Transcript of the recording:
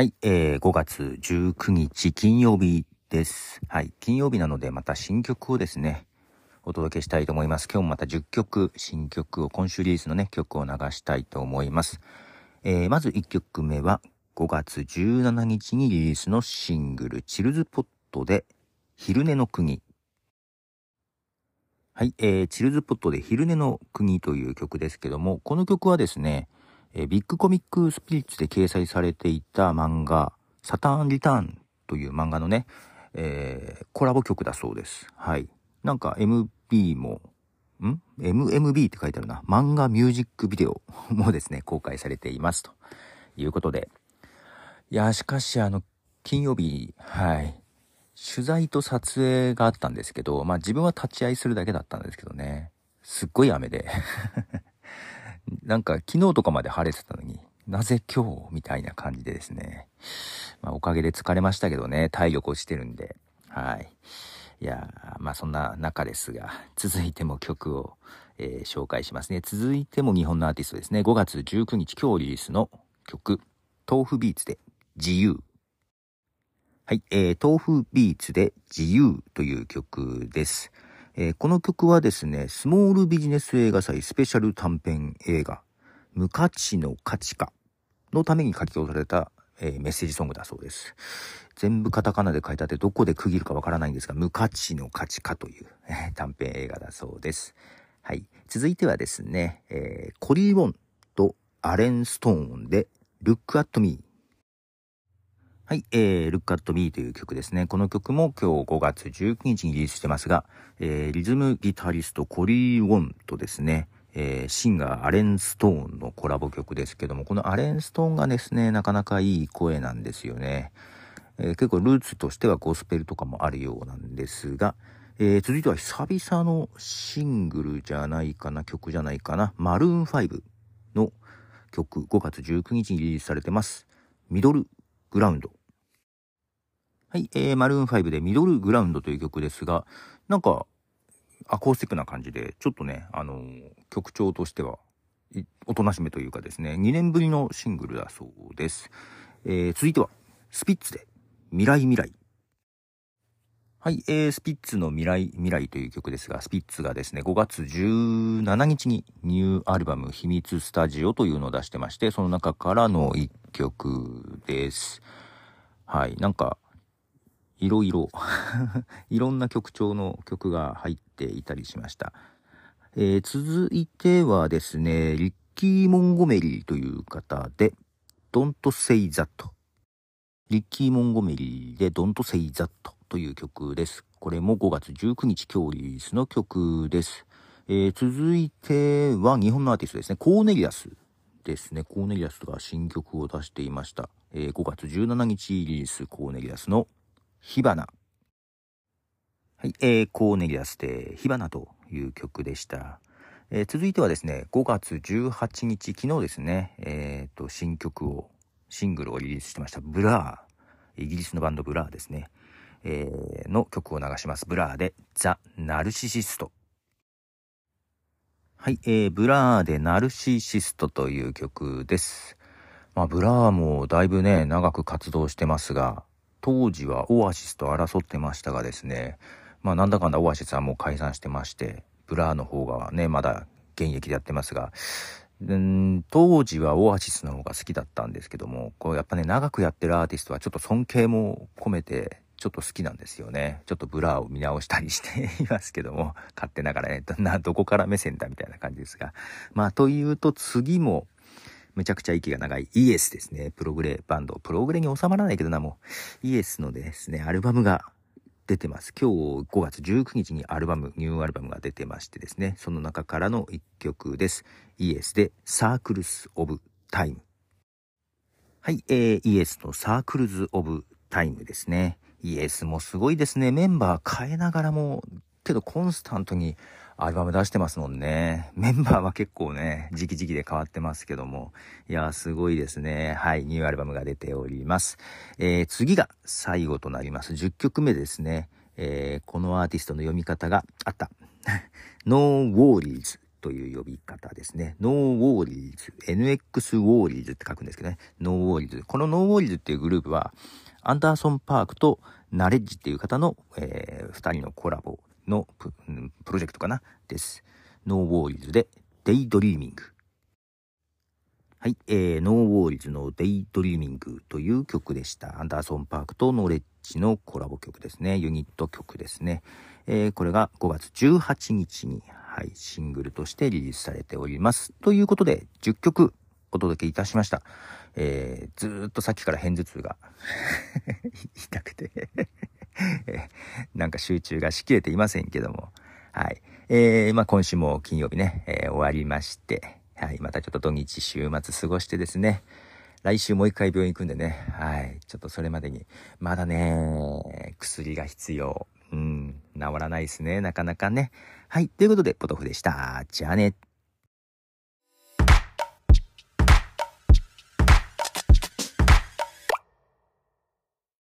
はい、えー、5月19日金曜日です。はい、金曜日なのでまた新曲をですね、お届けしたいと思います。今日もまた10曲、新曲を、今週リリースのね、曲を流したいと思います。えー、まず1曲目は5月17日にリリースのシングル、チルズポットで、昼寝の国。はい、えー、チルズポットで昼寝の国という曲ですけども、この曲はですね、えビッグコミックスピリッツで掲載されていた漫画、サターンリターンという漫画のね、えーコラボ曲だそうです。はい。なんか MB も、ん ?MMB って書いてあるな。漫画ミュージックビデオもですね、公開されています。ということで。いや、しかしあの、金曜日、はい。取材と撮影があったんですけど、まあ自分は立ち会いするだけだったんですけどね。すっごい雨で。なんか昨日とかまで晴れてたのに、なぜ今日みたいな感じでですね。まあおかげで疲れましたけどね、体力落ちてるんで。はい。いやまあそんな中ですが、続いても曲を、えー紹介しますね。続いても日本のアーティストですね。5月19日今日リリースの曲、豆腐ビーツで自由。はい、えー、豆腐ビーツで自由という曲です。えーこの曲はですね、スモールビジネス映画祭スペシャル短編映画、無価値の価値化のために書き下ろされた、えーメッセージソングだそうです。全部カタカナで書いてあってどこで区切るかわからないんですが、無価値の価値化という、えー短編映画だそうです。はい。続いてはですね、えーコリー・ウォンとアレン・ストーンで Look at Me。はい、えー、Look at Me という曲ですね。この曲も今日5月19日にリリースしてますが、えー、リズムギタリストコリー・ウォンとですね、えー、シンガーアレン・ストーンのコラボ曲ですけども、このアレン・ストーンがですね、なかなかいい声なんですよね。えー結構ルーツとしてはゴスペルとかもあるようなんですが、えー続いては久々のシングルじゃないかな、曲じゃないかな、マルーン5の曲、5月19日にリリースされてます。ミドルグラウンド。はい、えー、マルーン5でミドルグラウンドという曲ですが、なんか、アコースティックな感じで、ちょっとね、あのー曲調としては、おとなしめというかですね、2年ぶりのシングルだそうです。えー、続いては、スピッツで、未来未来。はい、えー、スピッツの未来未来という曲ですが、スピッツがですね、5月17日にニューアルバム秘密スタジオというのを出してまして、その中からの一曲です。はい、なんか、いろいろ、いろんな曲調の曲が入っていたりしました。えー続いてはですね、リッキー・モンゴメリーという方で、Don't Say That。リッキー・モンゴメリーで Don't Say That という曲です。これも5月19日今日リリースの曲です。えー続いては日本のアーティストですね。コーネリアスですね。コーネリアスが新曲を出していました。えー5月17日リリースコーネリアスの火花。はい、えー、コーネリアスで火花という曲でした。えー続いてはですね、5月18日、昨日ですね、えっ、と、新曲を、シングルをリリースしてました、ブラー。イギリスのバンドブラーですね。えーの曲を流します。ブラーで、ザ・ナルシシスト。はい、えー、ブラーでナルシシストという曲です。まあ、ブラーもだいぶね、長く活動してますが、当時はオアシスと争ってましたがですね、まあ、なんだかんだオアシスはもう解散してまして、ブラーの方がね、まだ現役でやってますが、うん当時はオアシスの方が好きだったんですけども、こうやっぱね、長くやってるアーティストはちょっと尊敬も込めて、ちょっと好きなんですよね。ちょっとブラーを見直したりして いますけども、勝手ながらね、どんな、どこから目線だみたいな感じですが。まあ、というと次も、めちゃくちゃ息が長いイエスですね。プログレバンド。プログレに収まらないけどな、もう。イエスのですね、アルバムが出てます。今日5月19日にアルバム、ニューアルバムが出てましてですね、その中からの一曲です。イエスで Circles of Time。はい、えー、イエスの Circles of Time ですね。イエスもすごいですね。メンバー変えながらも、けどコンスタントにアルバム出してますもんね。メンバーは結構ね、時期時期で変わってますけども。いやー、すごいですね。はい、ニューアルバムが出ております。えー、次が最後となります。10曲目ですね。えー、このアーティストの読み方があった。No Worries という呼び方ですね。ノーウォーリーズ、NX ウォーリーズって書くんですけどね。ノーウォーリーズ。このノーウォーリーズっていうグループは、アンダーソン・パークとノレッジっていう方の、えー、二人のコラボのプロジェクトかな？です。ノーウォーリーズで Daydreaming。はい、えー、ノーウォーリーズの Daydreaming という曲でした。アンダーソン・パークとノレッジのコラボ曲ですね。ユニット曲ですね。えー、これが5月18日に、はい、シングルとしてリリースされております。ということで、10曲お届けいたしました。えー、ずっとさっきから片頭痛が 痛くてなんか集中がしきれていませんけども。はい。えー、まあ今週も金曜日ね、えー、終わりまして、はい。またちょっと土日週末過ごしてですね、来週もう一回病院行くんでね、はい。ちょっとそれまでに、まだね、薬が必要。うん、治らないですね、なかなかね。はい。ということで、ポトフでした。じゃあね。